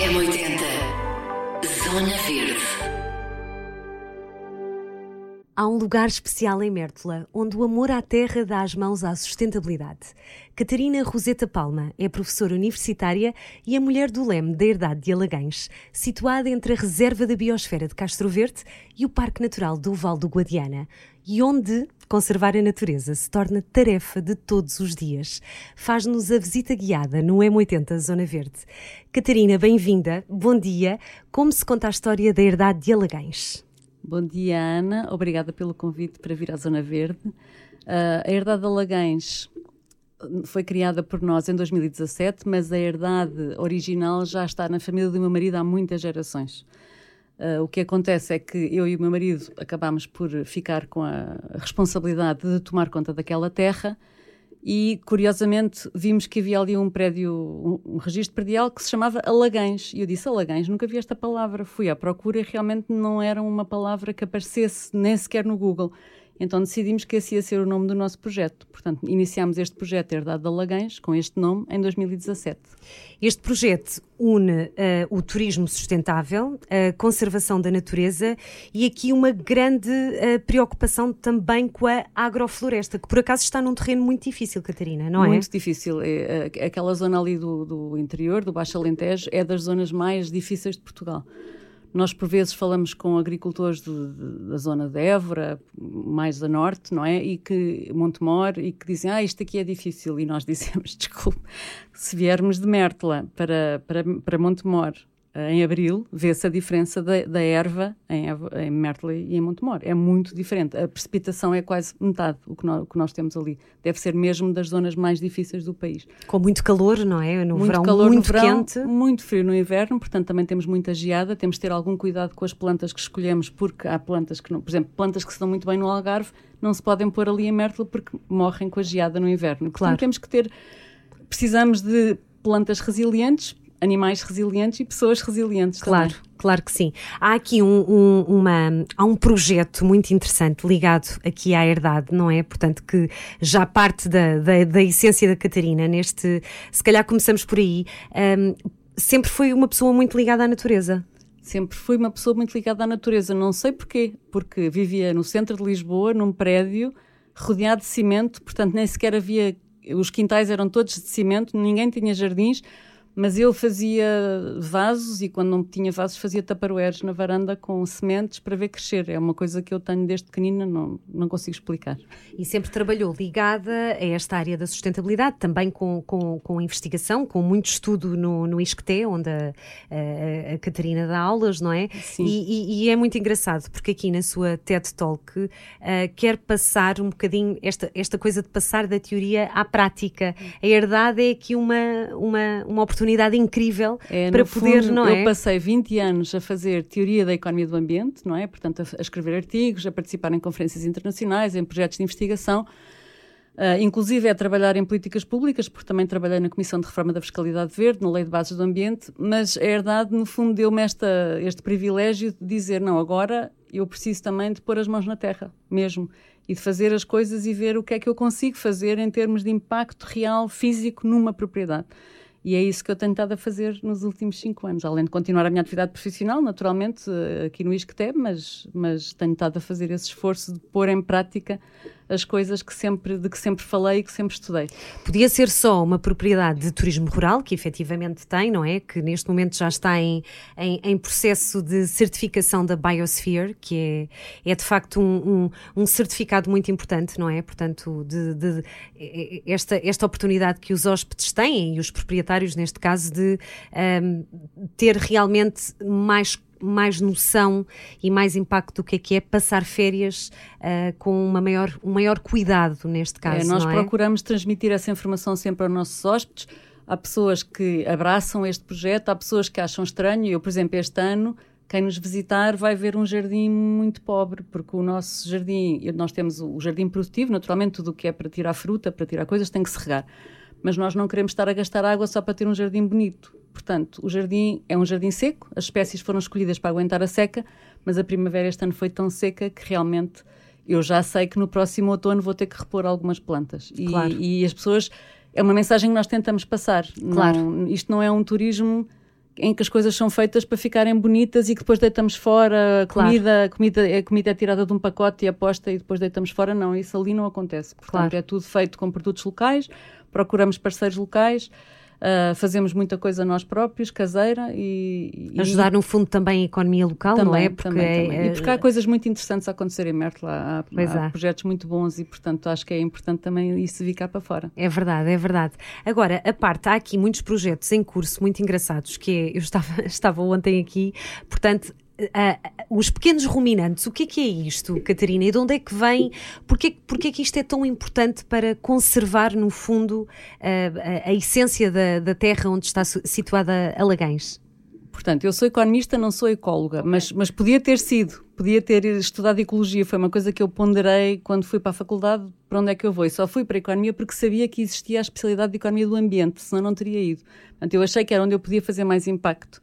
M80 Zona Verde Há um lugar especial em Mértola onde o amor à terra dá as mãos à sustentabilidade. Catarina Roseta Palma é professora universitária e a mulher do leme da Herdade de Alagães, situada entre a Reserva da Biosfera de Castro Verde e o Parque Natural do Val do Guadiana, e onde conservar a natureza se torna tarefa de todos os dias. Faz-nos a visita guiada no M80 Zona Verde. Catarina, bem-vinda. Bom dia. Como se conta a história da Herdade de Alagães? Bom dia, Ana. Obrigada pelo convite para vir à Zona Verde. Uh, a Herdade de Alagães foi criada por nós em 2017, mas a herdade original já está na família do meu marido há muitas gerações. Uh, o que acontece é que eu e o meu marido acabámos por ficar com a responsabilidade de tomar conta daquela terra e, curiosamente, vimos que havia ali um prédio, um, um registro predial que se chamava Alagães. E eu disse, Alagães, nunca vi esta palavra. Fui à procura e realmente não era uma palavra que aparecesse nem sequer no Google. Então decidimos que esse ia ser o nome do nosso projeto. Portanto, iniciámos este projeto Herdade de Alagães, com este nome, em 2017. Este projeto une uh, o turismo sustentável, a conservação da natureza e aqui uma grande uh, preocupação também com a agrofloresta, que por acaso está num terreno muito difícil, Catarina, não muito é? Muito difícil. É, é, aquela zona ali do, do interior, do Baixo Alentejo, é das zonas mais difíceis de Portugal. Nós, por vezes, falamos com agricultores de, de, da zona de Évora, mais a norte, não é? E que, Montemor, e que dizem, ah, isto aqui é difícil. E nós dizemos, desculpe, se viermos de Mértola para, para, para Montemor em abril, vê-se a diferença da, da erva em, em e em Montemor. É muito diferente. A precipitação é quase metade o que, nós, o que nós temos ali. Deve ser mesmo das zonas mais difíceis do país. Com muito calor, não é? No muito verão calor muito no verão, quente. Muito frio no inverno, portanto também temos muita geada. Temos de ter algum cuidado com as plantas que escolhemos, porque há plantas que, não, por exemplo, plantas que se dão muito bem no Algarve, não se podem pôr ali em Mértola porque morrem com a geada no inverno. Portanto, Claro. temos que ter... Precisamos de plantas resilientes, animais resilientes e pessoas resilientes Claro, também. claro que sim. Há aqui um, um- uma, há um projeto muito interessante ligado aqui à herdade, não é? Portanto, que já parte da, da, da essência da Catarina neste. Se calhar começamos por aí. Ahm, sempre foi uma pessoa muito ligada à natureza. Sempre fui uma pessoa muito ligada à natureza, não sei porquê, porque vivia no centro de Lisboa, num prédio rodeado de cimento, portanto nem sequer havia, os quintais eram todos de cimento, ninguém tinha jardins, mas eu fazia vasos e quando não tinha vasos fazia taparoeiros na varanda com sementes para ver crescer. É uma coisa que eu tenho desde pequenina, não, não consigo explicar. E sempre trabalhou ligada a esta área da sustentabilidade, também com, com, com investigação, com muito estudo no, no ISCTE, onde a, a- a Catarina dá aulas, não é? Sim. E, e- e é muito engraçado, porque aqui na sua TED Talk ah, quer passar um bocadinho esta, esta coisa de passar da teoria à prática. A herdade é aqui uma, uma, uma oportunidade incrível É, para poder, fundo, não eu é? passei 20 anos a fazer teoria da economia do ambiente, não é? Portanto, a, a escrever artigos, a participar em conferências internacionais, em projetos de investigação, ah, inclusive a trabalhar em políticas públicas, porque também trabalhei na Comissão de Reforma da Fiscalidade Verde, na Lei de Bases do Ambiente, mas a herdade, no fundo, deu-me este privilégio de dizer, não, agora eu preciso também de pôr as mãos na terra, mesmo, e de fazer as coisas e ver o que é que eu consigo fazer em termos de impacto real, físico, numa propriedade. E é isso que eu tenho estado a fazer nos últimos cinco anos, além de continuar a minha atividade profissional, naturalmente, eh, aqui no ISCTE, mas, mas tenho estado a fazer esse esforço de pôr em prática as coisas que sempre, de que sempre falei e que sempre estudei. Podia ser só uma propriedade de turismo rural, que efetivamente tem, não é? Que neste momento já está em, em, em processo de certificação da Biosphere, que é, é de facto um, um, um certificado muito importante, não é? Portanto, de, de- esta, esta oportunidade que os hóspedes têm, e os proprietários neste caso, de ahm, ter realmente mais mais noção e mais impacto do que é que é passar férias ah, com uma maior, um maior cuidado neste caso, É, nós é? procuramos transmitir essa informação sempre aos nossos hóspedes. Há pessoas que abraçam este projeto, há pessoas que acham estranho. Eu, por exemplo, este ano, quem nos visitar vai ver um jardim muito pobre, porque o nosso jardim, nós temos o jardim produtivo, naturalmente, tudo o que é para tirar fruta, para tirar coisas, tem que se regar. Mas nós não queremos estar a gastar água só para ter um jardim bonito. Portanto, o jardim é um jardim seco, as espécies foram escolhidas para aguentar a seca, mas a primavera este ano foi tão seca que realmente eu já sei que no próximo outono vou ter que repor algumas plantas. E, Claro. e as pessoas. É uma mensagem que nós tentamos passar. Claro. Não- isto não é um turismo em que as coisas são feitas para ficarem bonitas e que depois deitamos fora, a Claro. comida, a comida, a comida é tirada de um pacote e aposta e depois deitamos fora. Não, isso ali não acontece. Portanto, Claro. é tudo feito com produtos locais, procuramos parceiros locais, ah, fazemos muita coisa nós próprios, caseira e... e- Ajudar, no fundo, também a economia local, não é? Porque também, é- também. E porque há coisas muito interessantes a acontecer em Mértola, há, há há. projetos muito bons e, portanto, acho que é importante também isso vir cá para fora. É verdade, é verdade. Agora, a parte, há aqui muitos projetos em curso muito engraçados, que é, eu estava, estava ontem aqui, portanto, ah, os pequenos ruminantes, o que é que é isto, Catarina? E de onde é que vem? Porquê, porquê que isto é tão importante para conservar, no fundo, ah, a, a essência da, da terra onde está situada Alagães? Portanto, eu sou economista, não sou ecóloga, mas, mas podia ter sido, podia ter estudado ecologia, foi uma coisa que eu ponderei quando fui para a faculdade, para onde é que eu vou? Só fui para a economia porque sabia que existia a especialidade de economia do ambiente, senão não teria ido. Portanto, eu achei que era onde eu podia fazer mais impacto.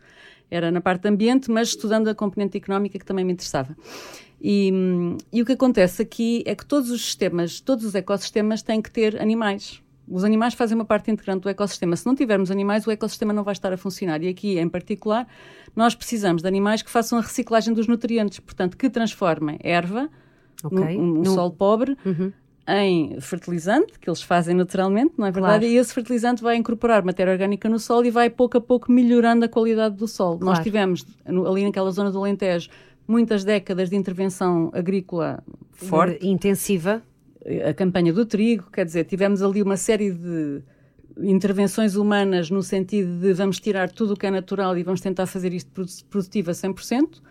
Era na parte de ambiente, mas estudando a componente económica que também me interessava. E, e o que acontece aqui é que todos os sistemas, todos os ecossistemas têm que ter animais. Os animais fazem uma parte integrante do ecossistema. Se não tivermos animais, o ecossistema não vai estar a funcionar. E aqui, em particular, nós precisamos de animais que façam a reciclagem dos nutrientes, portanto, que transformem erva, Ok. num, num No- solo pobre, Uhum. Em fertilizante, que eles fazem naturalmente, não é Claro. verdade? E esse fertilizante vai incorporar matéria orgânica no solo e vai pouco a pouco melhorando a qualidade do solo. Nós Claro. tivemos no- ali naquela zona do Alentejo muitas décadas de intervenção agrícola forte, Eh, Intensiva. a campanha do trigo, quer dizer, tivemos ali uma série de intervenções humanas no sentido de vamos tirar tudo o que é natural e vamos tentar fazer isto produ- produtivo a 100%.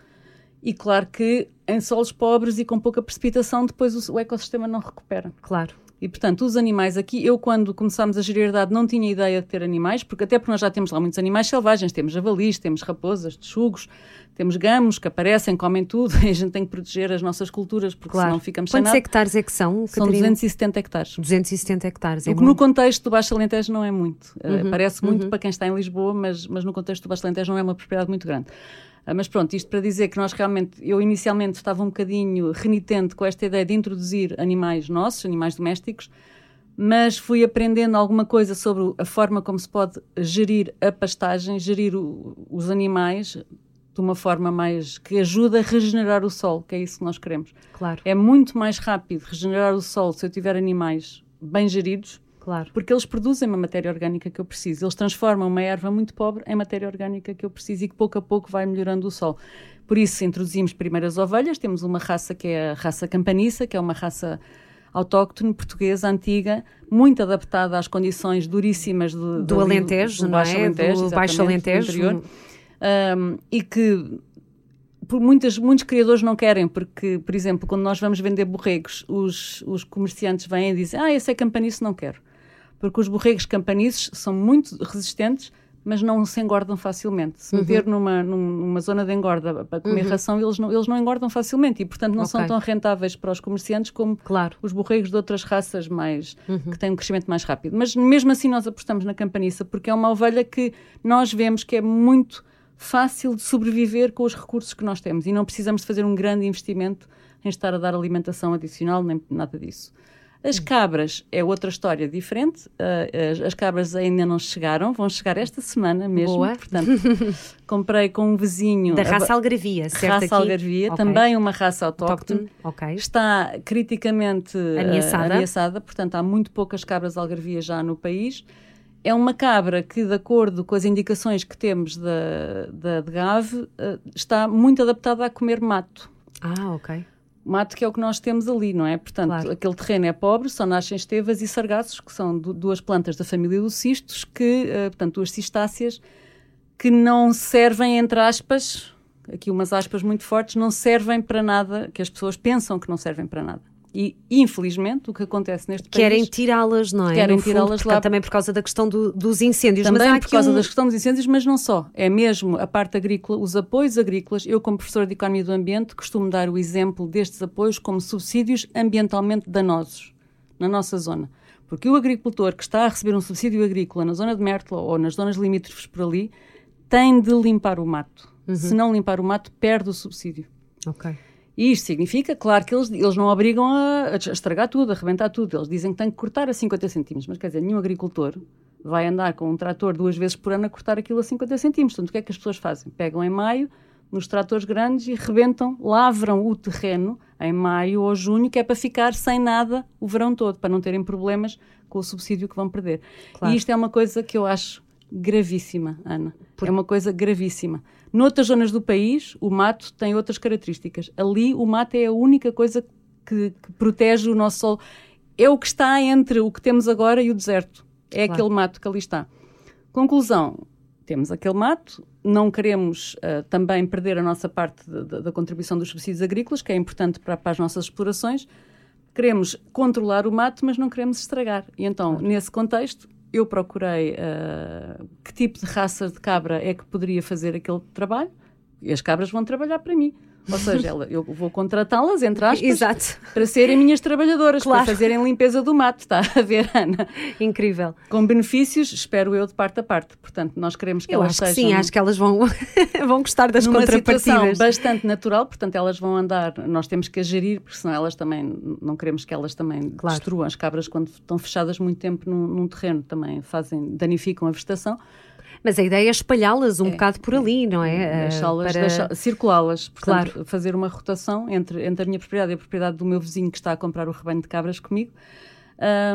E claro que em solos pobres e com pouca precipitação, depois o, o ecossistema não recupera. Claro. E, portanto, os animais aqui, eu quando começámos a gerir a herdade não tinha ideia de ter animais, porque até porque nós já temos lá muitos animais selvagens, temos javalis, temos raposas, texugos, temos gamos que aparecem, comem tudo, e a gente tem que proteger as nossas culturas, porque Claro. senão ficamos sem Quantos nada. hectares é que são, São Catarina? 270 hectares. 270 hectares. É O que no muito. contexto do Baixo Alentejo não é muito. Uh, Uhum, parece muito para quem está em Lisboa, mas, mas no contexto do Baixo Alentejo não é uma propriedade muito grande. Uh, mas pronto, isto para dizer que nós realmente, eu inicialmente estava um bocadinho renitente com esta ideia de introduzir animais nossos, animais domésticos, mas fui aprendendo alguma coisa sobre a forma como se pode gerir a pastagem, gerir o- os animais de uma forma mais que ajuda a regenerar o solo, que é isso que nós queremos. Claro, É muito mais rápido regenerar o solo se eu tiver animais bem geridos, claro. porque eles produzem uma matéria orgânica que eu preciso. Eles transformam uma erva muito pobre em matéria orgânica que eu preciso e que pouco a pouco vai melhorando o solo. Por isso introduzimos primeiro as ovelhas, temos uma raça que é a raça campaniça, que é uma raça autóctone portuguesa antiga, muito adaptada às condições duríssimas do, Do Alentejo, do não Baixo é? Alentejo, Do Baixo do Alentejo. interior. Um, e que por muitas, muitos criadores não querem, porque, por exemplo, quando nós vamos vender borregos, os, os comerciantes vêm e dizem: Ah, esse é campaniço, não quero. Porque os borregos campaniços são muito resistentes, mas não se engordam facilmente. Se meter numa, num- numa zona de engorda para comer ração, eles não, eles não engordam facilmente e, portanto, não são Ok. tão rentáveis para os comerciantes como Claro. os borregos de outras raças mais que têm um crescimento mais rápido. Mas mesmo assim nós apostamos na campaniça porque é uma ovelha que nós vemos que é muito fácil de sobreviver com os recursos que nós temos e não precisamos de fazer um grande investimento em estar a dar alimentação adicional nem nada disso. As cabras é outra história diferente. Ah, as, as cabras ainda não chegaram, vão chegar esta semana mesmo. Boa. Portanto, comprei com um vizinho Da raça Algarvia, certo? raça aqui? algarvia, Ok. também uma raça autóctone Autóctone, ok. está criticamente eh, Ameaçada. ameaçada, portanto há muito poucas cabras algarvias já no país. É uma cabra que, de acordo com as indicações que temos da, da de GAV, eh, está muito adaptada a comer mato. Ah, ok. Mato que é o que nós temos ali, não é? Portanto, Claro. aquele terreno é pobre, só nascem estevas e sargaços, que são du- duas plantas da família dos cistos, que, eh, portanto, duas cistáceas, que não servem, entre aspas, aqui umas aspas muito fortes, não servem para nada, que as pessoas pensam que não servem para nada. E, infelizmente, o que acontece neste Querem país... tirá-las, não é? Querem tirá-las lá- Também por causa da questão do- dos incêndios. Também Mas por causa um... da questão dos incêndios, mas não só. É mesmo a parte agrícola, os apoios agrícolas. Eu, como professora de Economia do Ambiente, costumo dar o exemplo destes apoios como subsídios ambientalmente danosos na nossa zona. Porque o agricultor que está a receber um subsídio agrícola na zona de Mértola ou nas zonas limítrofes por ali tem de limpar o mato. Uhum. Se não limpar o mato, perde o subsídio. Ok. E isto significa, claro, que eles, eles não obrigam a, a estragar tudo, a arrebentar tudo. Eles dizem que tem que cortar a 50 centímetros. Mas quer dizer, nenhum agricultor vai andar com um trator duas vezes por ano a cortar aquilo a 50 centímetros. Portanto, o que é que as pessoas fazem? Pegam em maio, nos tratores grandes e rebentam, lavram o terreno em maio ou junho, que é para ficar sem nada o verão todo, para não terem problemas com o subsídio que vão perder. Claro. E isto é uma coisa que eu acho gravíssima, Ana. Por... É uma coisa gravíssima. Noutras zonas do país, o mato tem outras características. Ali, o mato é a única coisa que, que protege o nosso solo. É o que está entre o que temos agora e o deserto. É claro. aquele mato que ali está. Conclusão: temos aquele mato, não queremos uh, também perder a nossa parte de, de, da contribuição dos subsídios agrícolas, que é importante para, para, as nossas explorações. Queremos controlar o mato, mas não queremos estragar. E então, claro. nesse contexto, eu procurei uh, que tipo de raça de cabra é que poderia fazer aquele trabalho e as cabras vão trabalhar para mim. Ou seja, ela, eu vou contratá-las, entre aspas, Exato. para serem minhas trabalhadoras, claro. para fazerem limpeza do mato, está a ver, Ana? Incrível. Com benefícios, espero eu, de parte a parte. Portanto, nós queremos que eu elas acho sejam... Que sim, acho que elas vão, vão gostar das numa contrapartidas. situação bastante natural, portanto, elas vão andar, nós temos que a gerir, porque senão elas também, não queremos que elas também claro. destruam as cabras quando estão fechadas muito tempo num, num terreno, também fazem, danificam a vegetação. Mas a ideia é espalhá-las um é, bocado por ali, não é? é deixá-las, para... deixá circulá-las, claro. fazer uma rotação entre, entre a minha propriedade e a propriedade do meu vizinho que está a comprar o rebanho de cabras comigo.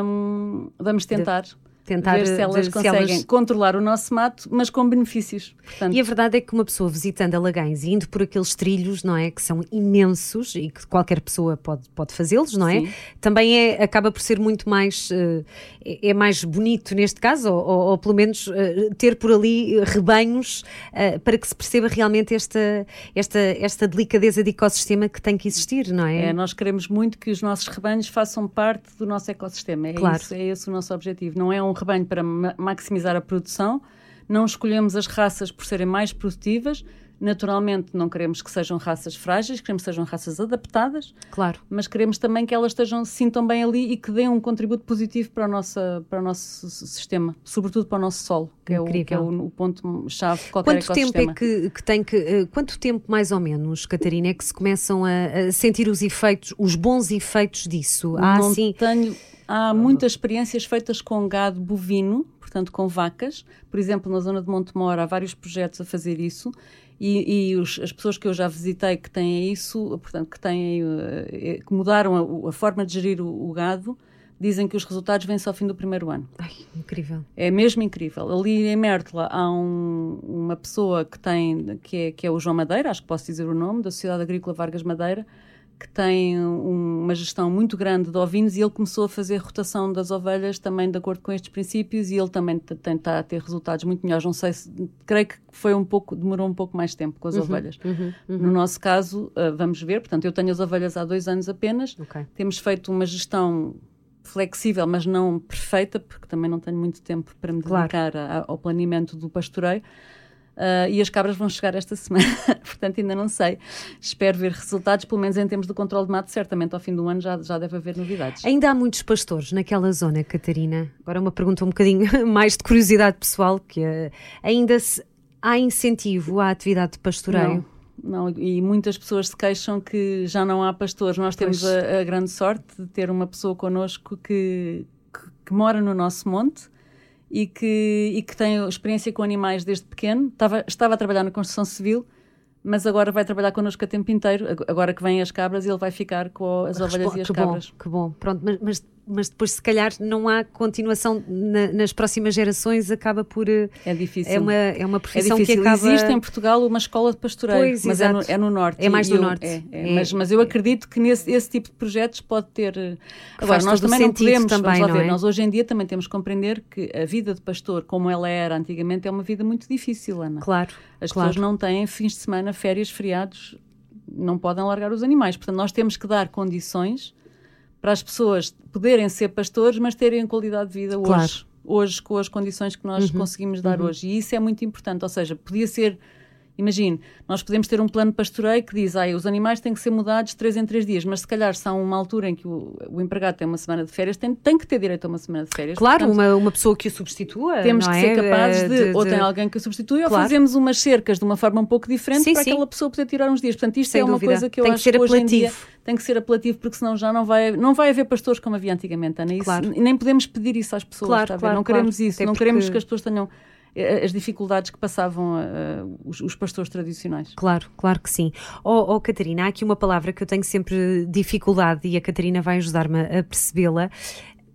Um, vamos tentar. De tentar ver se elas conseguem se elas... controlar o nosso mato, mas com benefícios. Portanto... E a verdade é que uma pessoa visitando Alagães e indo por aqueles trilhos, não é, que são imensos e que qualquer pessoa pode, pode fazê-los, não é? Sim. Também é, acaba por ser muito mais uh, é mais bonito neste caso, ou, ou, ou pelo menos uh, ter por ali rebanhos uh, para que se perceba realmente esta, esta, esta delicadeza de ecossistema que tem que existir, não é? É, nós queremos muito que os nossos rebanhos façam parte do nosso ecossistema. É claro. isso, é esse o nosso objetivo. Não é um rebanho para maximizar a produção, não escolhemos as raças por serem mais produtivas, Naturalmente, não queremos que sejam raças frágeis, queremos que sejam raças adaptadas. Claro. Mas queremos também que elas estejam, se sintam bem ali e que deem um contributo positivo para, a nossa, para o nosso sistema, sobretudo para o nosso solo, que Incrível. é o, que é o, o ponto-chave de qualquer quanto ecossistema. Tempo é que, que tem que, uh, quanto tempo, mais ou menos, Catarina, é que se começam a, a sentir os efeitos, os bons efeitos disso? Há, não assim... tenho... Há muitas experiências feitas com gado bovino, portanto com vacas. Por exemplo, na zona de Montemor há vários projetos a fazer isso e, e os, as pessoas que eu já visitei que têm isso, portanto, que têm, eh, que mudaram a, a forma de gerir o, o, gado, dizem que os resultados vêm só ao fim do primeiro ano. Ai, incrível. É mesmo incrível. Ali em Mértola há um, uma pessoa que tem, que é, que é o João Madeira, acho que posso dizer o nome, da Sociedade Agrícola Vargas Madeira, que tem um, uma gestão muito grande de ovinos e ele começou a fazer rotação das ovelhas também de acordo com estes princípios e ele também tenta a ter resultados muito melhores. Não sei se, creio que foi um pouco, demorou um pouco mais tempo com as uhum, ovelhas. Uhum, uhum. No nosso caso, uh, vamos ver, portanto, eu tenho as ovelhas há dois anos apenas, okay. temos feito uma gestão flexível, mas não perfeita, porque também não tenho muito tempo para me dedicar claro. a, ao planeamento do pastoreio. Uh, e as cabras vão chegar esta semana, portanto ainda não sei. Espero ver resultados, pelo menos em termos de controle de mato, certamente ao fim do ano já, já deve haver novidades. Ainda há muitos pastores naquela zona, Catarina? Agora uma pergunta um bocadinho mais de curiosidade pessoal, que uh, ainda se, há incentivo à atividade de pastoreio? Não. Não, e muitas pessoas se queixam que já não há pastores. Nós temos a, a, grande sorte de ter uma pessoa connosco que, que, que mora no nosso monte, e que, e que tem experiência com animais desde pequeno. Estava, estava a trabalhar na construção civil, mas agora vai trabalhar connosco a tempo inteiro. Agora que vêm as cabras, ele vai ficar com as ovelhas e as que cabras. Bom, que bom. Pronto, mas, mas mas depois se calhar não há continuação na, nas próximas gerações, acaba por... Eh, é difícil. É uma, é uma profissão é que acaba... Existe em Portugal uma escola de pastoreio, pois, mas é no, é no, norte. É mais no eu, norte. É, é, mas, mas, eu acredito que nesse, esse tipo de projetos pode ter... Eh, agora, nós também não podemos, também, vamos lá ver, é? nós hoje em dia também temos que compreender que a vida de pastor, como ela era antigamente, é uma vida muito difícil, Ana. Claro, As claro. pessoas não têm fins de semana, férias, feriados, não podem largar os animais. Portanto, nós temos que dar condições para as pessoas poderem ser pastores, mas terem qualidade de vida claro. hoje, hoje com as condições que nós uhum, conseguimos dar uhum. hoje. E isso é muito importante. Ou seja, podia ser Imagine, nós podemos ter um plano de pastoreio que diz ah, os animais têm que ser mudados três em três dias, mas se calhar se há uma altura em que o, o empregado tem uma semana de férias, tem, tem que ter direito a uma semana de férias. Claro, Portanto, uma, uma pessoa que o substitua. Temos que é? ser capazes de, de, ou tem alguém que o substitui, claro. ou fazemos umas cercas de uma forma um pouco diferente sim, para sim. aquela pessoa poder tirar uns dias. Portanto, isto Sem é uma dúvida. coisa que eu tem acho que, ser que hoje apelativo. em dia tem que ser apelativo, porque senão já não vai, não vai haver pastores como havia antigamente, Ana. Isso, Claro. Nem podemos pedir isso às pessoas, Claro, claro, não queremos claro. isso, Até não porque- queremos que as pessoas tenham eh, as dificuldades que passavam eh, os, os pastores tradicionais. Claro, claro que sim. Oh, oh, Catarina, há aqui uma palavra que eu tenho sempre dificuldade e a Catarina vai ajudar-me a percebê-la.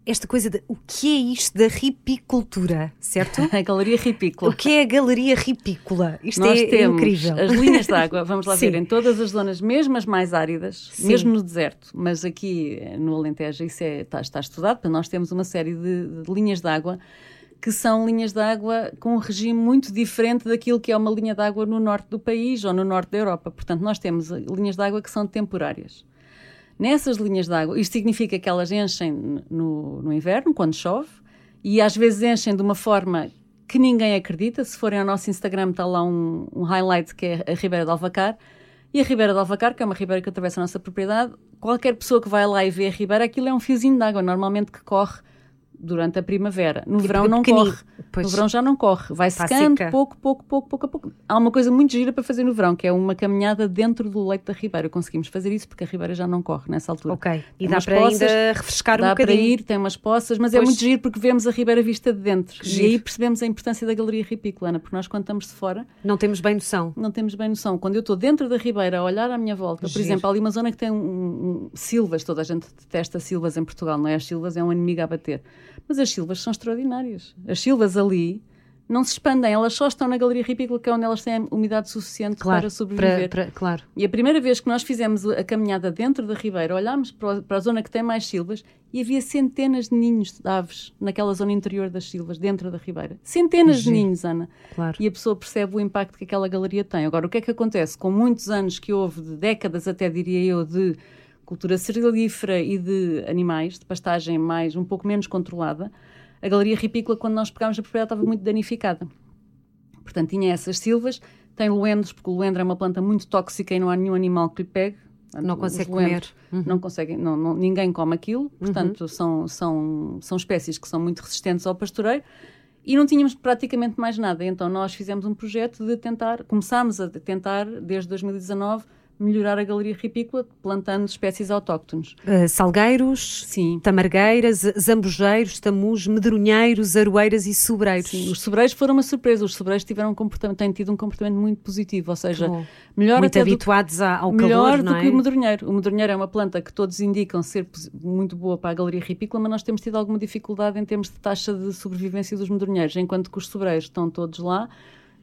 Esta coisa de o que é isto da ripicultura, certo? A Galeria Ripícola. o que é a galeria ripícola? Isto Nós é temos incrível. as linhas de água, vamos lá Sim. ver, em todas as zonas, mesmo as mais áridas, Sim. mesmo no deserto, mas aqui eh, no Alentejo isso é, está, está estudado, porque nós temos uma série de, de linhas de água que são linhas de água com um regime muito diferente daquilo que é uma linha de água no norte do país ou no norte da Europa. Portanto, nós temos eh, linhas de água que são temporárias. Nessas linhas de água, isto significa que elas enchem no, no inverno, quando chove, e às vezes enchem de uma forma que ninguém acredita. Se forem ao nosso Instagram, está lá um, um highlight que é a Ribeira de Alvacar. E a Ribeira de Alvacar, que é uma ribeira que atravessa a nossa propriedade, qualquer pessoa que vai lá e vê a ribeira, aquilo é um fiozinho de água, normalmente que corre durante a primavera. No Tipo verão não corre. Pois. No verão já não corre. Vai Está secando seca. pouco, pouco, pouco, pouco a pouco. Há uma coisa muito gira para fazer no verão, que é uma caminhada dentro do leito da ribeira. Conseguimos fazer isso porque a ribeira já não corre nessa altura. Ok, e Tem dá para poças, ainda refrescar um Dá para bocadinho. ir, tem umas poças, mas é Pois. muito giro porque vemos a ribeira vista de dentro. Que E giro. aí percebemos a importância da galeria ripícola, Ana, porque nós quando estamos de fora Não temos bem noção. não temos bem noção. Quando eu estou dentro da ribeira a olhar à minha volta, por Giro. exemplo, há ali uma zona que tem um, um- silvas, toda a gente detesta silvas em Portugal, não é? As silvas é um inimigo a bater. Mas as silvas são extraordinárias. As silvas ali não se expandem, elas só estão na galeria ripícola, que é onde elas têm umidade suficiente Claro, para sobreviver. para- para- claro. E a primeira vez que nós fizemos a caminhada dentro da ribeira, olhámos para, para a zona que tem mais silvas e havia centenas de ninhos de aves naquela zona interior das silvas, dentro da ribeira. Centenas de Giro. ninhos, Ana. Claro. E a pessoa percebe o impacto que aquela galeria tem. Agora, o que é que acontece? Com muitos anos que houve, de décadas até diria eu, de cultura cerealífera e de animais, de pastagem mais, um pouco menos controlada, a galeria ripícola, quando nós pegámos a propriedade, estava muito danificada. Portanto, tinha essas silvas, tem luendros, porque o luendro é uma planta muito tóxica e não há nenhum animal que lhe pegue. Portanto, Não consegue comer. Uhum. Não conseguem, não, não- ninguém come aquilo, portanto, são, são, são espécies que são muito resistentes ao pastoreio. E não tínhamos praticamente mais nada. Então nós fizemos um projeto de tentar, começámos a tentar, desde 2019, melhorar a galeria ripícola, plantando espécies autóctones. Uh, salgueiros, Sim. tamargueiras, zambujeiros, tamus, medronheiros, aroeiras e sobreiros. Sim, os sobreiros foram uma surpresa. Os sobreiros tiveram um comportamento, têm tido um comportamento muito positivo, ou seja, melhor Muito até do habituados a- ao melhor calor, do é? que o medronheiro. O medronheiro é uma planta que todos indicam ser muito boa para a galeria ripícola, mas nós temos tido alguma dificuldade em termos de taxa de sobrevivência dos medronheiros, enquanto que os sobreiros estão todos lá.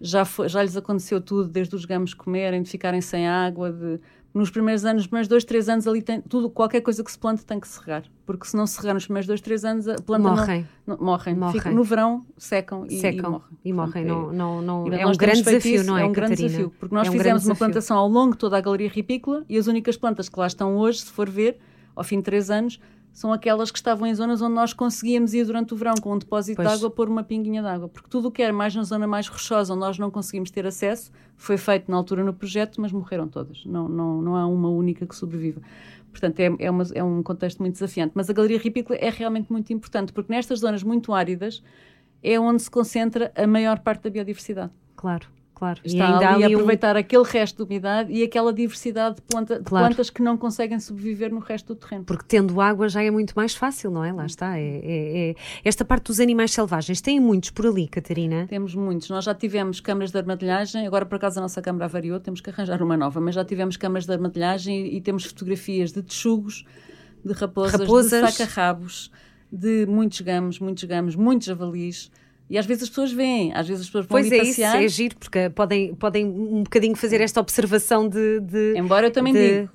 Já, foi- já lhes aconteceu tudo, desde os gamos comerem, de ficarem sem água, de... Nos primeiros anos, nos primeiros dois, três anos, ali tem tudo, qualquer coisa que se plante tem que se regar. Porque se não se regar nos primeiros dois, três anos, a planta não- Morrem. não- morrem. Morrem. Fica- no verão, secam e, Secam e morrem. e morrem. Portanto, Não, não, não, e é um grande desafio, isso, não é, É um grande Catarina? desafio, porque nós É um fizemos grande uma plantação ao longo de toda a galeria ripícola e as únicas plantas que lá estão hoje, se for ver, ao fim de três anos, são aquelas que estavam em zonas onde nós conseguíamos ir durante o verão com um depósito Pois. de água pôr uma pinguinha de água. Porque tudo o que era mais na zona mais rochosa, onde nós não conseguimos ter acesso, foi feito na altura no projeto, mas morreram todas. Não, não, não há uma única que sobreviva. Portanto, é, é, uma- é um contexto muito desafiante. Mas a galeria ripícola é realmente muito importante, porque nestas zonas muito áridas é onde se concentra a maior parte da biodiversidade. Claro, claro. E Está ainda há ali a ali um- aproveitar aquele resto de umidade e aquela diversidade de, planta- de Claro. plantas que não conseguem sobreviver no resto do terreno. Porque tendo água já é muito mais fácil, não é? Lá está. É, é- é- Esta parte dos animais selvagens, tem muitos por ali, Catarina? Temos muitos. Nós já tivemos câmaras de armadilhagem, agora por acaso a nossa câmara avariou, temos que arranjar uma nova, mas já tivemos câmaras de armadilhagem e, e temos fotografias de texugos, de raposas, Raposas. de saca-rabos, de muitos gamos, muitos gamos, muitos javalis. E às vezes as pessoas veem, às vezes as pessoas vão Pois ali é isso, passear. é giro, porque podem, podem um bocadinho fazer esta observação de... de- Embora eu também de- digo,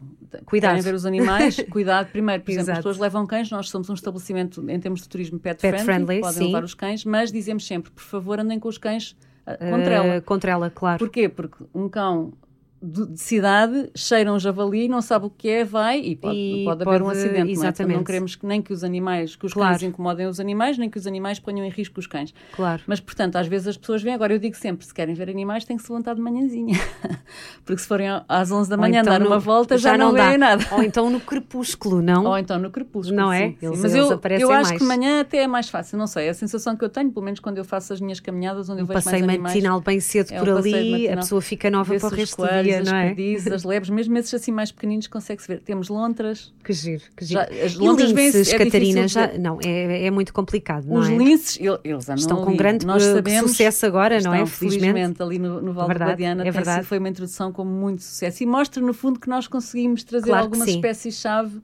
Cuidado. querem ver os animais, cuidado primeiro. Por exemplo, as pessoas levam cães, nós somos um estabelecimento em termos de turismo pet, Pet friendly, friendly, podem sim. levar os cães, mas dizemos sempre, por favor, andem com os cães ah, eh, contra ela. Contra ela, claro. Porquê? Porque um cão de, de cidade, cheira um javali, não sabe o que é, vai e pode, E pode haver um pode- acidente. Não, é? Exatamente. não queremos que nem que os animais, que os Claro. cães incomodem os animais, nem que os animais ponham em risco os cães. Claro. Mas, portanto, às vezes as pessoas vêm. Agora, eu digo sempre: se querem ver animais, têm que se levantar de manhãzinha. Porque se forem às 11 da manhã então dar no- uma volta, já, não, dá. veem nada. Ou então no crepúsculo, não? Ou então no crepúsculo. Não é? sim, sim. Eles- Mas eles eu, eu acho mais. que manhã até é mais fácil. Não sei. É a sensação que eu tenho, pelo menos quando eu faço as minhas caminhadas, onde eu um vejo passeio mais animais. matinal bem cedo É por um ali, a pessoa fica nova para o resto do coelhos, dia, as não é? perdizes, as lebres, mesmo esses assim mais pequeninos consegue-se ver. Temos lontras. Que giro, que giro. Já- as lontras linces, é Catarina, difícil já, não, é, é muito complicado, não Os é? linces, ele- eles andam Estão com ali. grande Nós eh, sabemos, sucesso agora, não é? estão, felizmente, ali no, no Val Verdade, de Guadiana. é verdade. foi uma introdução com muito sucesso. E mostra, no fundo, que nós conseguimos trazer Claro algumas espécies-chave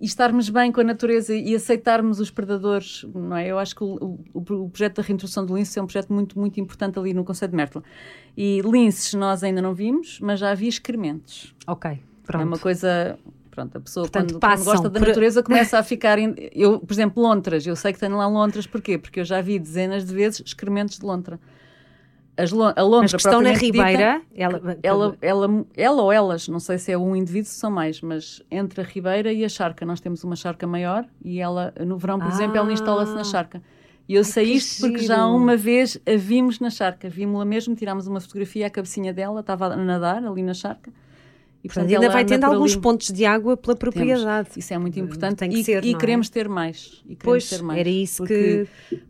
e estarmos bem com a natureza e aceitarmos os predadores, não é? Eu acho que o, o- o projeto da reintrodução do lince é um projeto muito, muito importante ali no Conselho de Mértola. E linces nós ainda não vimos, mas já vi excrementos. Ok, pronto. É uma coisa. Pronto, a pessoa Portanto, quando, quando gosta da por- natureza começa a ficar. em- eu, por exemplo, lontras. Eu sei que tenho lá lontras, porquê? Porque eu já vi dezenas de vezes excrementos de lontra. As lon- a Mas que estão na propriamente dita, Ribeira, ela, ela, ela, ela ou elas, não sei se é um indivíduo, se são mais, mas entre a Ribeira e a charca, nós temos uma charca maior e ela, no verão, por exemplo, ela Ah. instala-se na charca. E eu sei que isto porque já uma vez a vimos na charca, vimos-la mesmo, tirámos uma fotografia à cabecinha dela, estava a nadar ali na charca. E, Portanto, ainda vai tendo alguns ali. pontos de água pela Temos. propriedade. Isso é muito importante Tem que e, ser, e é? queremos ter mais. E queremos Pois, ter mais. era isso porque,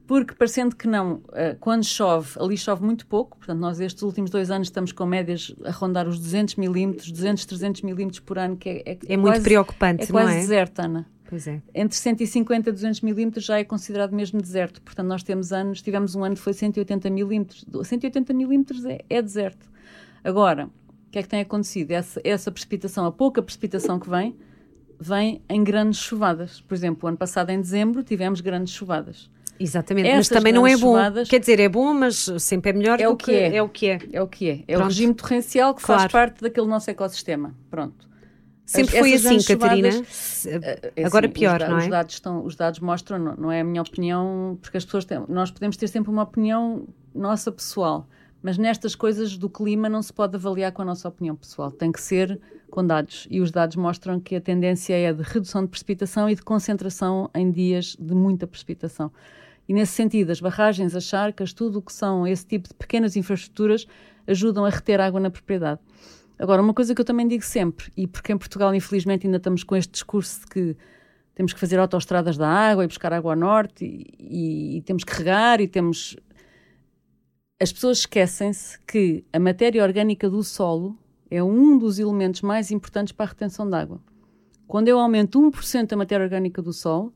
Porque parecendo que não, eh, quando chove, ali chove muito pouco, portanto nós estes últimos dois anos estamos com médias a rondar os 200 milímetros, 200, 300 milímetros por ano, que é, É muito preocupante, é quase não é? deserto, Ana. Pois é. Entre 150 e 200 milímetros já é considerado mesmo deserto. Portanto, nós temos anos, tivemos um ano que foi 180 milímetros. 180 milímetros é, é deserto. Agora, o que é que tem acontecido? Essa, essa precipitação, a pouca precipitação que vem, vem em grandes chuvadas. Por exemplo, o ano passado, em dezembro, tivemos grandes chuvadas. Exatamente, mas Estas também não é bom. chuvadas- Quer dizer, é bom, mas sempre é melhor É o que é. É o que é. É o que é. É o Pronto. regime torrencial que faz Claro. parte daquele nosso ecossistema. Pronto. Sempre As- foi assim, Catarina. chuvadas- Se- É Agora assim, pior, os, não é? Os dados, estão, os dados mostram, não, não é a minha opinião, porque as pessoas têm, nós podemos ter sempre uma opinião nossa pessoal, mas nestas coisas do clima não se pode avaliar com a nossa opinião pessoal, tem que ser com dados. E os dados mostram que a tendência é de redução de precipitação e de concentração em dias de muita precipitação. E nesse sentido, as barragens, as charcas, tudo o que são esse tipo de pequenas infraestruturas ajudam a reter água na propriedade. Agora, uma coisa que eu também digo sempre, e porque em Portugal, infelizmente, ainda estamos com este discurso de que temos que fazer autoestradas da água e buscar água ao norte e, e- e temos que regar e temos. As pessoas esquecem-se que a matéria orgânica do solo é um dos elementos mais importantes para a retenção de água. Quando eu aumento 1% da matéria orgânica do solo,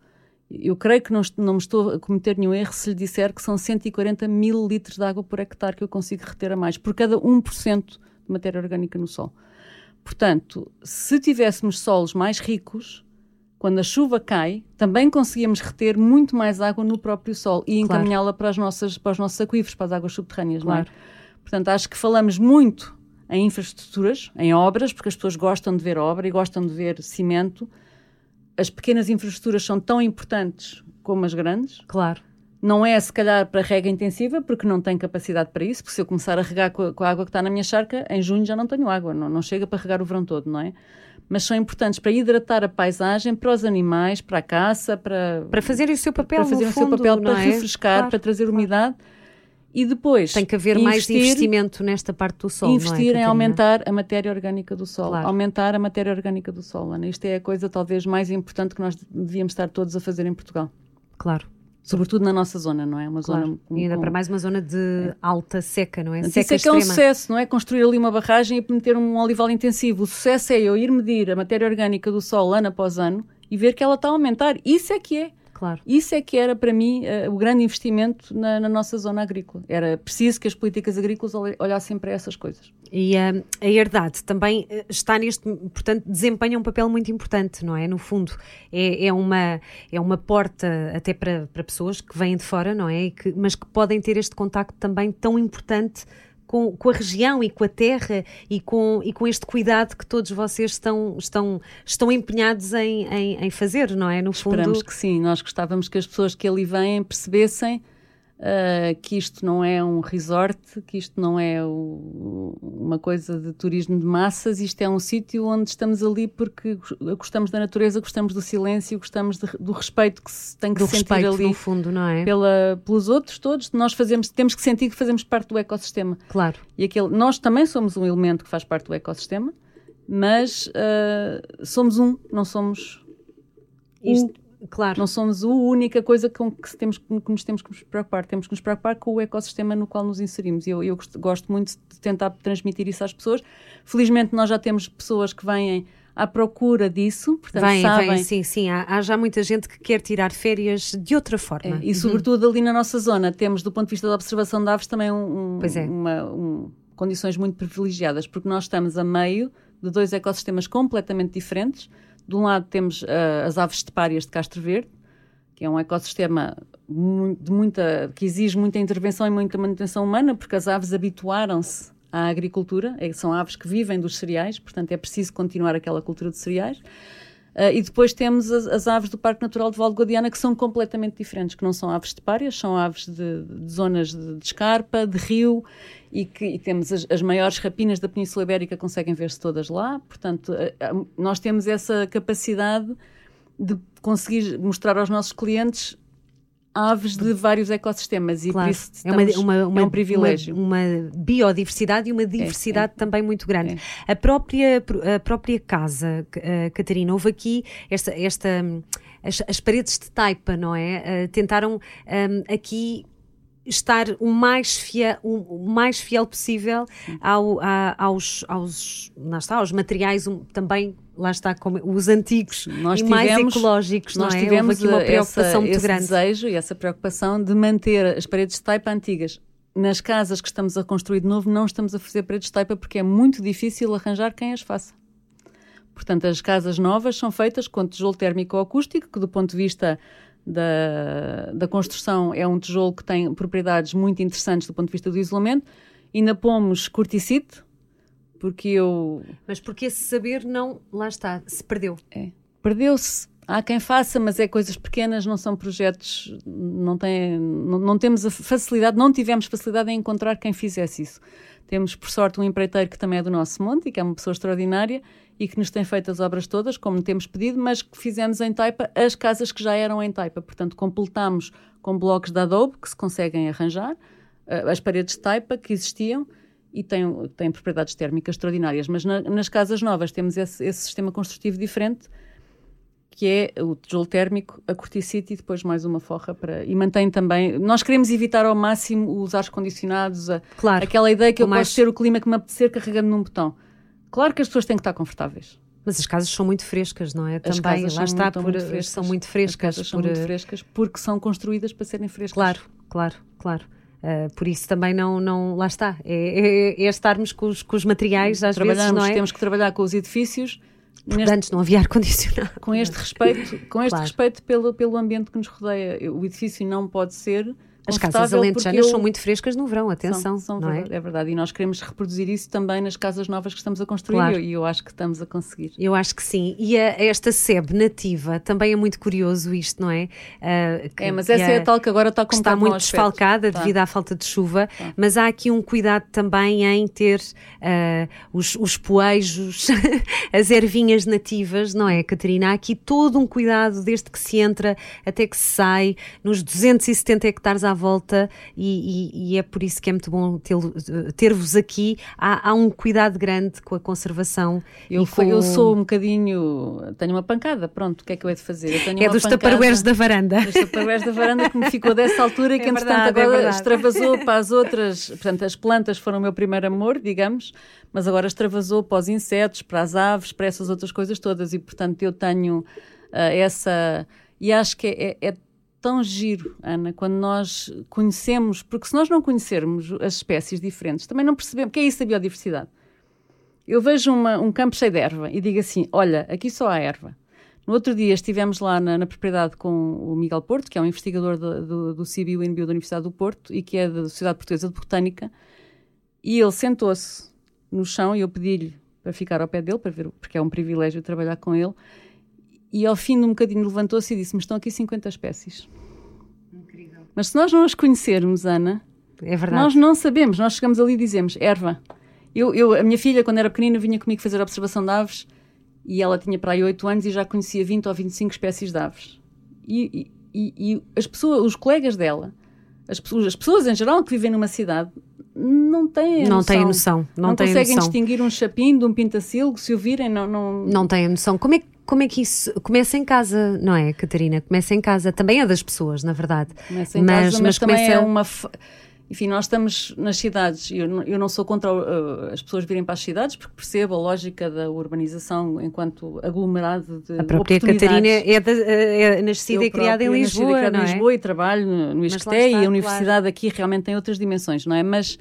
eu creio que não, não me estou a cometer nenhum erro se lhe disser que são 140 mil litros de água por hectare que eu consigo reter a mais, por cada 1% de matéria orgânica no solo. Portanto, se tivéssemos solos mais ricos, quando a chuva cai, também conseguíamos reter muito mais água no próprio solo e Claro. encaminhá-la para, as nossas, para os nossos aquíferos, para as águas subterrâneas. não é? Claro. Portanto, acho que falamos muito em infraestruturas, em obras, porque as pessoas gostam de ver obra e gostam de ver cimento. As pequenas infraestruturas são tão importantes como as grandes. Claro. Não é, se calhar, para rega intensiva, porque não tem capacidade para isso, porque se eu começar a regar com a, com a água que está na minha charca, em junho já não tenho água, não, não chega para regar o verão todo, não é? Mas são importantes para hidratar a paisagem, para os animais, para a caça, para, Para fazerem o seu papel, para fazer o seu papel, para é? refrescar, Claro, para trazer claro. umidade. E depois Tem que haver mais investir- investimento nesta parte do solo, é, investir em Catarina? aumentar a matéria orgânica do solo. Claro. Aumentar a matéria orgânica do solo, Ana. Isto é a coisa talvez mais importante que nós devíamos estar todos a fazer em Portugal. Claro, Sobretudo na nossa zona, não é? Uma claro. zona com- E ainda com- para mais uma zona de alta seca, não é? Seca Isso é que é um extrema. sucesso, não é? Construir ali uma barragem e meter um olival intensivo. O sucesso é eu ir medir a matéria orgânica do solo ano após ano e ver que ela está a aumentar. Isso é que é. Claro. Isso é que era, para mim, eh, o grande investimento na, na nossa zona agrícola. Era preciso que as políticas agrícolas olhassem para essas coisas. E hum, a herdade também eh, está neste, portanto, desempenha um papel muito importante, não é? No fundo, é, é, uma, é uma porta até para, para pessoas que vêm de fora, não é? Que, mas que podem ter este contacto também tão importante com, com a região e com a terra e com, e com este cuidado que todos vocês estão, estão, estão empenhados em, em, em fazer, não é? No fundo, Esperamos que sim. Nós gostávamos que as pessoas que ali vêm percebessem uh, que isto não é um resort, que isto não é o, uma coisa de turismo de massas, isto é um sítio onde estamos ali porque gostamos da natureza, gostamos do silêncio, gostamos de, do respeito que se tem que do sentir respeito, ali no fundo, não é? Pela, pelos outros todos. Nós fazemos, temos que sentir que fazemos parte do ecossistema. Claro. E aquele, nós também somos um elemento que faz parte do ecossistema, mas uh, somos um, não somos isto, Claro. Não somos a única coisa com que, temos, que nos temos que nos preocupar. Temos que nos preocupar com o ecossistema no qual nos inserimos. E eu, eu gosto muito de tentar transmitir isso às pessoas. Felizmente, nós já temos pessoas que vêm à procura disso, portanto vem, sabem... Vem, sim, sim, há, há, já muita gente que quer tirar férias de outra forma. É, e sobretudo ali na nossa zona temos, do ponto de vista da observação de aves, também um, um, é. uma, um, condições muito privilegiadas, porque nós estamos a meio de dois ecossistemas completamente diferentes, de um lado temos uh, as aves estepárias de Castro Verde, que é um ecossistema de muita, que exige muita intervenção e muita manutenção humana, porque as aves habituaram-se à agricultura, é, são aves que vivem dos cereais, portanto é preciso continuar aquela cultura de cereais. Uh, e depois temos as, as, aves do Parque Natural de Val Guadiana, que são completamente diferentes, que não são aves de párias, são aves de, de zonas de, de, escarpa, de rio, e que e temos as, as, maiores rapinas da Península Ibérica, conseguem ver-se todas lá. Portanto, uh, nós temos essa capacidade de conseguir mostrar aos nossos clientes aves de vários ecossistemas e claro. por isso estamos, é, uma, uma, uma, é um privilégio. Uma, uma, biodiversidade e uma diversidade é, é, também muito grande. É. A, própria, a própria casa, uh, Catarina, houve aqui esta, esta as, as, paredes de taipa, não é? Uh, tentaram um, aqui estar o mais fiel, o mais fiel possível ao, a, aos, aos, está, aos materiais um, também lá está como os antigos nós e tivemos, mais ecológicos nós é? tivemos aqui uma preocupação essa, muito esse grande desejo e essa preocupação de manter as paredes de taipa antigas nas casas que estamos a construir de novo não estamos a fazer paredes de taipa porque é muito difícil arranjar quem as faça portanto as casas novas são feitas com tijolo térmico acústico que do ponto de vista da, da construção é um tijolo que tem propriedades muito interessantes do ponto de vista do isolamento. Ainda pomos corticite, porque eu. Mas porque esse saber não. Lá está, se perdeu. É. Perdeu-se. Há quem faça, mas é coisas pequenas, não são projetos, não, tem, não, não temos a facilidade, não tivemos facilidade em encontrar quem fizesse isso. Temos, por sorte, um empreiteiro que também é do nosso monte e que é uma pessoa extraordinária e que nos tem feito as obras todas, como temos pedido, mas que fizemos em Taipa as casas que já eram em Taipa. Portanto, completamos com blocos de Adobe que se conseguem arranjar, eh, as paredes de Taipa que existiam e têm, têm propriedades térmicas extraordinárias. Mas na, nas casas novas temos esse, esse, sistema construtivo diferente, que é o tijolo térmico, a corticite e depois mais uma forra para... E mantém também... Nós queremos evitar ao máximo os ar-condicionados, claro, aquela ideia que eu mais... posso ter o clima que me apetecer carregando num botão. Claro que as pessoas têm que estar confortáveis. Mas as casas são muito frescas, não é? As Também, lá está, muito, por, muito frescas. são muito frescas. As casas são muito frescas porque são construídas para serem frescas. Claro, claro, claro. Uh, por isso também não, não lá está, é, é, é estarmos com os, com os materiais às vezes, não é? Temos que trabalhar com os edifícios porque neste, antes não havia ar-condicionado. Com este respeito, com este claro. respeito pelo, pelo ambiente que nos rodeia. O edifício não pode ser as casas alentejanas eu... são muito frescas no verão, atenção. São, são não verdade, é? é? verdade. E nós queremos reproduzir isso também nas casas novas que estamos a construir claro. e eu acho que estamos a conseguir. Eu acho que sim. E a, esta SEB nativa, também é muito curioso isto, não é? Uh, que, é, mas essa é a tal que agora está com Está muito desfalcada tá. devido à falta de chuva, tá. mas há aqui um cuidado também em ter uh, os, os poejos, as ervinhas nativas, não é, Catarina? Há aqui todo um cuidado desde que se entra até que se sai, nos 270 hectares à volta e, e, e, é por isso que é muito bom ter-vos aqui. Há, há, um cuidado grande com a conservação. Eu, com... eu sou um bocadinho. Tenho uma pancada, pronto, o que é que eu hei de fazer? é dos taparueres da varanda. Dos taparueres da varanda que me ficou dessa altura e que, é entretanto, é agora é extravasou para as outras. Portanto, as plantas foram o meu primeiro amor, digamos, mas agora extravasou para os insetos, para as aves, para essas outras coisas todas. E, portanto, eu tenho uh, essa. E acho que é, é, é tão giro, Ana, quando nós conhecemos, porque se nós não conhecermos as espécies diferentes, também não percebemos. O que é isso da biodiversidade? Eu vejo uma, um campo cheio de erva e digo assim: olha, aqui só há erva. No outro dia estivemos lá na, na propriedade com o Miguel Porto, que é um investigador do, do, do CBU INBio da Universidade do Porto e que é da Sociedade Portuguesa de Botânica, e ele sentou-se no chão e eu pedi-lhe para ficar ao pé dele, para ver, porque é um privilégio trabalhar com ele, e ao fim de um bocadinho levantou-se e disse: Me estão aqui 50 espécies. Incrível. Mas se nós não as conhecermos, Ana, É verdade. nós não sabemos. Nós chegamos ali e dizemos erva. Eu, eu, a minha filha, quando era pequenina, vinha comigo fazer observação de aves e ela tinha para aí 8 anos e já conhecia 20 ou 25 espécies de aves. E, e, e- as pessoas, os colegas dela, as pessoas, as pessoas em geral que vivem numa cidade, não têm a Não noção. têm noção, não têm conseguem noção. distinguir um chapim de um pintacilgo, se o virem, não... não... Não têm a noção. Como é, que- como é que isso começa em casa, não é, Catarina? Começa em casa. Também é das pessoas, na verdade. Começa em mas, casa, mas, mas também começa... é uma. Enfim, nós estamos nas cidades. Eu, não- eu não sou contra uh, as pessoas virem para as cidades, porque percebo a lógica da urbanização enquanto aglomerado de A própria. Catarina é, da- é nascida Eu e criada em própria nasci e Lisboa, criada não em é? Lisboa e trabalho no, no ISCTE e a claro. universidade aqui realmente tem outras dimensões, não é? Mas,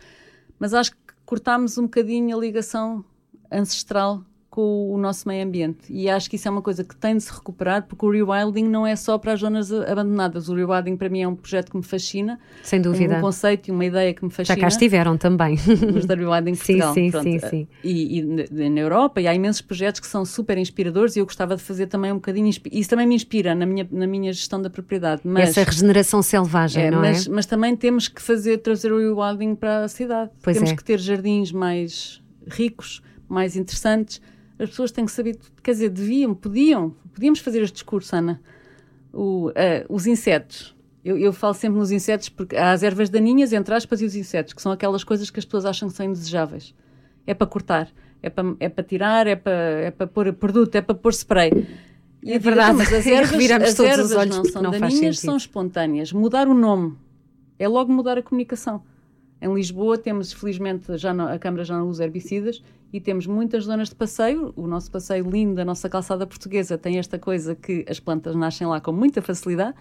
mas acho que cortámos um bocadinho a ligação ancestral com o nosso meio ambiente e acho que isso é uma coisa que tem de se recuperar porque o rewilding não é só para as zonas abandonadas. O rewilding para mim é um projeto que me fascina, Sem dúvida. um conceito e uma ideia que me Já fascina. cá estiveram também. Os da Rewilding Sim, Portugal. sim, pronto. sim, sim. E, e na- Europa, e há imensos projetos que são super inspiradores e eu gostava de fazer também um bocadinho. Isso também me inspira na minha, na minha gestão da propriedade. Mas, Essa regeneração selvagem, é, não mas, é? mas também temos que fazer, trazer o rewilding para a cidade. Pois temos é. que ter jardins mais ricos, mais interessantes. As pessoas têm que saber, quer dizer, deviam, podiam, podíamos fazer este discurso, Ana. O, eh, os insetos. Eu, eu falo sempre nos insetos porque há as ervas daninhas, entre aspas, e os insetos, que são aquelas coisas que as pessoas acham que são indesejáveis. É para cortar, é para, é para tirar, é para, é para pôr produto, é para pôr spray. E É verdade. "Então, Mas as E ervas, reviramos as todos os ervas olhos não são não daninhas, são espontâneas. Mudar o nome é logo mudar a comunicação. Em Lisboa temos, felizmente, já não- a Câmara já não usa herbicidas e temos muitas zonas de passeio. O nosso passeio lindo, a nossa calçada portuguesa, tem esta coisa que as plantas nascem lá com muita facilidade.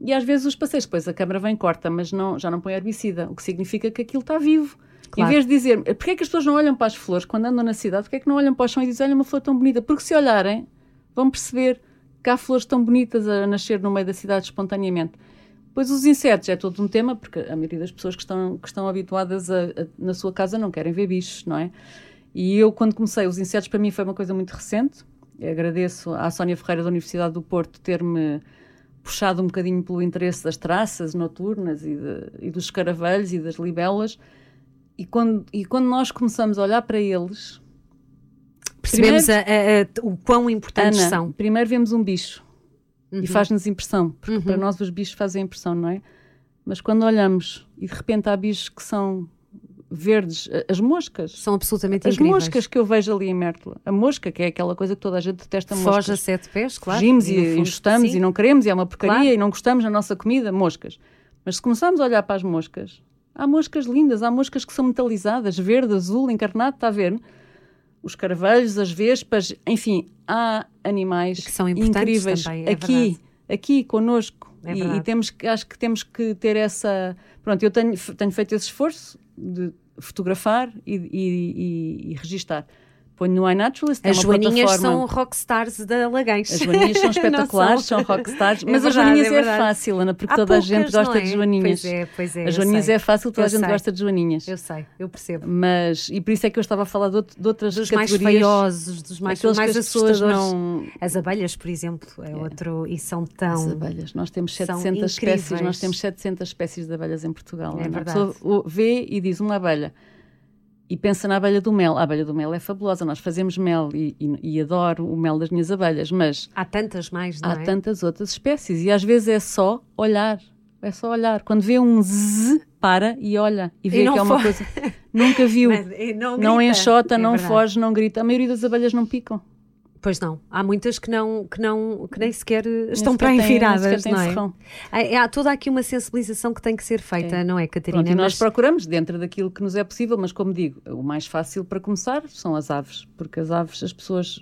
E às vezes os passeios, depois a Câmara vem e corta, mas não, já não põe herbicida, o que significa que aquilo está vivo. Claro. Em vez de dizer, porquê é que as pessoas não olham para as flores quando andam na cidade, porquê é que não olham para o chão e dizem, olha uma flor tão bonita? Porque se olharem, vão perceber que há flores tão bonitas a nascer no meio da cidade espontaneamente. Pois os insetos é todo um tema, porque a maioria das pessoas que estão, que estão habituadas a, a- na sua casa não querem ver bichos, não é? E eu, quando comecei, os insetos para mim foi uma coisa muito recente. Eu agradeço à Sónia Ferreira da Universidade do Porto ter-me puxado um bocadinho pelo interesse das traças noturnas e, de- e dos escaravelhos e das libelas. E quando, e quando nós começamos a olhar para eles, Percebemos a- a- a- o quão importantes Ana, são. primeiro vemos um bicho Uhum. e faz-nos impressão, porque para nós os bichos fazem impressão, não é? Mas quando olhamos e de repente há bichos que são verdes, as moscas, São absolutamente as incríveis. moscas que eu vejo ali em Mértola, a mosca, que é aquela coisa que toda a gente detesta, Foge moscas. a sete pés, claro. Fugimos e enxutamos sim. e não queremos, e é uma porcaria Claro. e não gostamos da nossa comida, moscas. Mas se começarmos a olhar para as moscas, há moscas lindas, há moscas que são metalizadas, verde, azul, encarnado, está a ver? Os carvalhos, as vespas, enfim, há animais Que são incríveis também, é aqui, verdade. aqui connosco. É e, e temos que, acho que temos que ter essa. Pronto, eu tenho, tenho feito esse esforço de fotografar e, e, e, e registar. Ponho no iNaturalist, que As é joaninhas plataforma. são rockstars da Lagães. As joaninhas são espetaculares, são rockstars, É mas as verdade, joaninhas é é, fácil, Ana, porque Há toda a poucas, gente gosta não é? de joaninhas. Pois é, pois é. As joaninhas é fácil, toda Eu a gente sei. gosta de joaninhas. Eu sei, eu percebo. Mas, e por isso é que eu estava a falar de, out- de outras Dos mais categorias. feiosos, dos mais, aqueles mais que as pessoas assustadores. não... As abelhas, por exemplo, é outro, e são As tão. abelhas, nós temos são 700 espécies, nós temos 700 espécies de abelhas em Portugal. É verdade. A pessoa vê e diz uma abelha e pensa na abelha do mel. A abelha do mel é fabulosa, nós fazemos mel e, e- e adoro o mel das minhas abelhas, mas Há tantas mais, não há é? tantas outras espécies e às vezes é só olhar. É só olhar. Quando vê um zzz, para e olha e vê não que é uma fo- coisa. Nunca viu. Mas, não, não grita. enxota, É não verdade. foge, não grita. A maioria das abelhas não picam. Pois não, há muitas que não que não que nem sequer estão para têm não é? ferrão. Há, toda aqui uma sensibilização que tem que ser feita, não é, Catarina? Pronto, nós Mas- procuramos dentro daquilo que nos é possível, mas como digo, o mais fácil para começar são as aves, porque as aves, as pessoas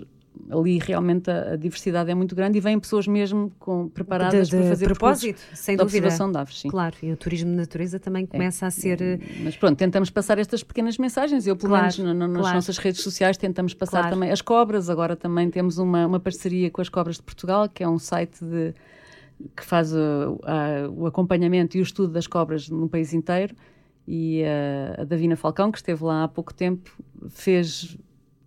ali realmente a, a diversidade é muito grande e vêm pessoas mesmo com, preparadas de, de para fazer propósito, sem de dúvida. observação de aves, sim. Claro, e o turismo de natureza também começa a ser. eh, Mas pronto, tentamos passar estas pequenas mensagens. Eu, pelo Claro, menos no- no- nas claro. nossas redes sociais, tentamos passar Claro. também as cobras. Agora também temos uma, uma parceria com as Cobras de Portugal, que é um site de- que faz a- o acompanhamento e o estudo das cobras no país inteiro. E uh, a Davina Falcão, que esteve lá há pouco tempo, fez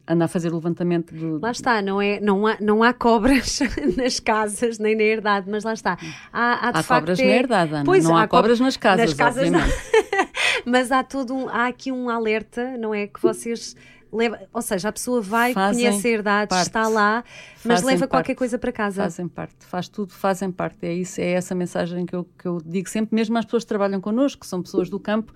anda a fazer o levantamento do. Lá está, não, é, não, há, não há cobras nas casas nem na herdade, mas lá está. Há, há, há cobras é... na herdade, Ana. Pois, não há, há cobras nas casas, nas casas não. mas há todo um, há aqui um alerta, não é? Que vocês levam, ou seja, a pessoa vai, Fazem conhece a herdade, parte. está lá, mas leva qualquer parte. coisa para casa. Fazem parte, faz tudo, fazem parte. É isso, é essa mensagem que eu, que eu digo sempre, mesmo às pessoas que trabalham connosco, que são pessoas do campo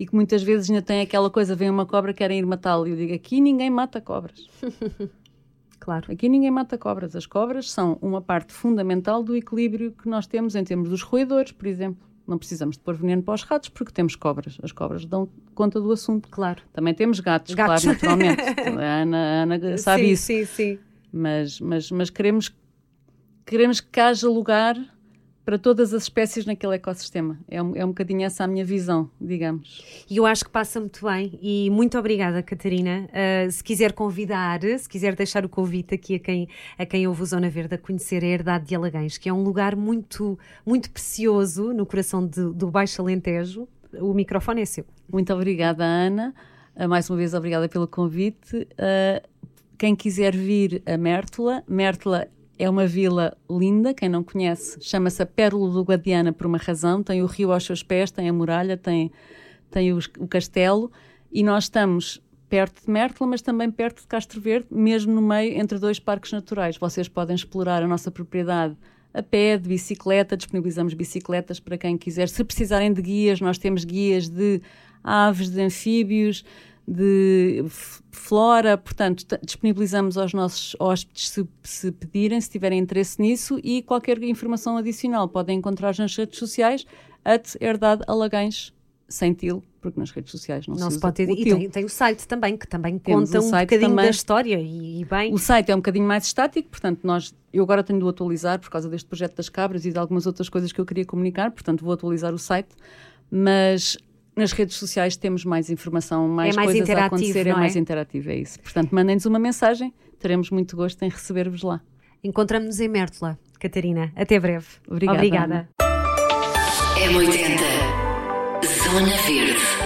e que muitas vezes ainda têm aquela coisa, vem uma cobra, querem ir matá-lo. E eu digo, aqui ninguém mata cobras. Claro. Aqui ninguém mata cobras. As cobras são uma parte fundamental do equilíbrio que nós temos em termos dos roedores, por exemplo. Não precisamos de pôr veneno para os ratos porque temos cobras. As cobras dão conta do assunto. Claro. Também temos gatos, Gatos. claro, naturalmente. A Ana, a Ana sabe sim, isso. Sim, sim. Mas, mas, mas queremos, queremos que haja lugar para todas as espécies naquele ecossistema. É um, é um bocadinho essa a minha visão, digamos. E eu acho que passa muito bem. E muito obrigada, Catarina. Uh, se quiser convidar, se quiser deixar o convite aqui a quem, a quem ouve o Zona Verde a conhecer a Herdade de Alagães, que é um lugar muito, muito precioso no coração de, do Baixo Alentejo, o microfone é seu. Muito obrigada, Ana. Uh, mais uma vez, obrigada pelo convite. Uh, quem quiser vir a Mértola, Mértola é uma vila linda, quem não conhece, chama-se a Pérola do Guadiana por uma razão, tem o rio aos seus pés, tem a muralha, tem, tem os, o castelo, e nós estamos perto de Mértola, mas também perto de Castro Verde, mesmo no meio entre dois parques naturais. Vocês podem explorar a nossa propriedade a pé, de bicicleta, disponibilizamos bicicletas para quem quiser. Se precisarem de guias, nós temos guias de aves, de anfíbios, de flora, portanto, disponibilizamos aos nossos hóspedes se, se, pedirem, se tiverem interesse nisso e qualquer informação adicional podem encontrar nas redes sociais at Herdade Alagães, sem til, porque nas redes sociais não, não se, se pode ter. E tem, tem, o site também, que também Temos conta um bocadinho também. da história e, e bem. O site é um bocadinho mais estático, portanto, nós, eu agora tenho de o atualizar por causa deste projeto das cabras e de algumas outras coisas que eu queria comunicar, portanto, vou atualizar o site, mas nas redes sociais temos mais informação, mais, É mais coisas a acontecer, é é? mais interativo, é isso. Portanto, mandem-nos uma mensagem, teremos muito gosto em receber-vos lá. Encontramos-nos em Mértola, Catarina. Até breve. Obrigada, Obrigada. Ana. M80 Zona Verde